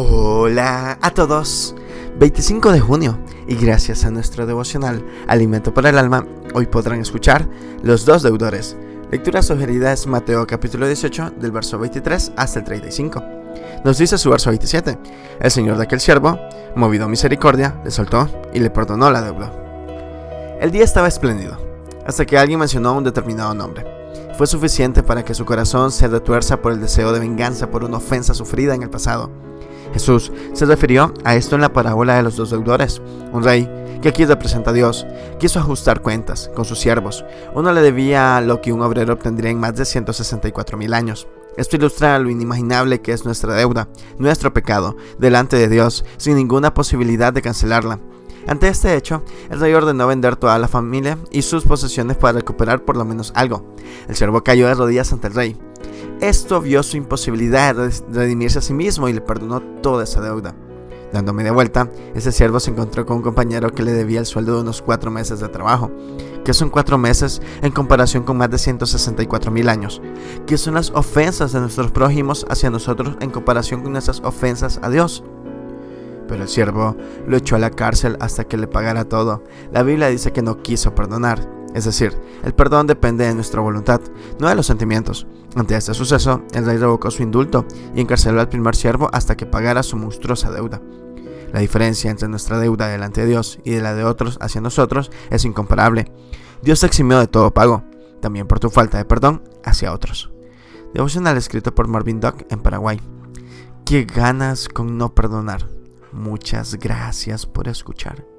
Hola a todos. 25 de junio y gracias a nuestro devocional Alimento para el Alma, hoy podrán escuchar Los dos deudores. Lectura sugerida es Mateo capítulo 18 del verso 23 hasta el 35. Nos dice su verso 27. El Señor de aquel siervo, movido a misericordia, le soltó y le perdonó la deuda. El día estaba espléndido, hasta que alguien mencionó un determinado nombre. Fue suficiente para que su corazón se retuerza por el deseo de venganza por una ofensa sufrida en el pasado. Jesús se refirió a esto en la parábola de los dos deudores. Un rey, que aquí representa a Dios, quiso ajustar cuentas con sus siervos. Uno le debía lo que un obrero obtendría en más de 164 mil años. Esto ilustra lo inimaginable que es nuestra deuda, nuestro pecado, delante de Dios, sin ninguna posibilidad de cancelarla. Ante este hecho, el rey ordenó vender toda la familia y sus posesiones para recuperar por lo menos algo. El siervo cayó de rodillas ante el rey. Esto vio su imposibilidad de redimirse a sí mismo y le perdonó toda esa deuda. Dando media vuelta, ese siervo se encontró con un compañero que le debía el sueldo de unos cuatro meses de trabajo. que son cuatro meses en comparación con más de 164 mil años? que son las ofensas de nuestros prójimos hacia nosotros en comparación con nuestras ofensas a Dios? Pero el siervo lo echó a la cárcel hasta que le pagara todo. La Biblia dice que no quiso perdonar. Es decir, el perdón depende de nuestra voluntad, no de los sentimientos. Ante este suceso, el rey revocó su indulto y encarceló al primer siervo hasta que pagara su monstruosa deuda. La diferencia entre nuestra deuda delante de Dios y de la de otros hacia nosotros es incomparable. Dios te eximió de todo pago, también por tu falta de perdón hacia otros. Devocional escrito por Marvin Duck en Paraguay. ¿Qué ganas con no perdonar? Muchas gracias por escuchar.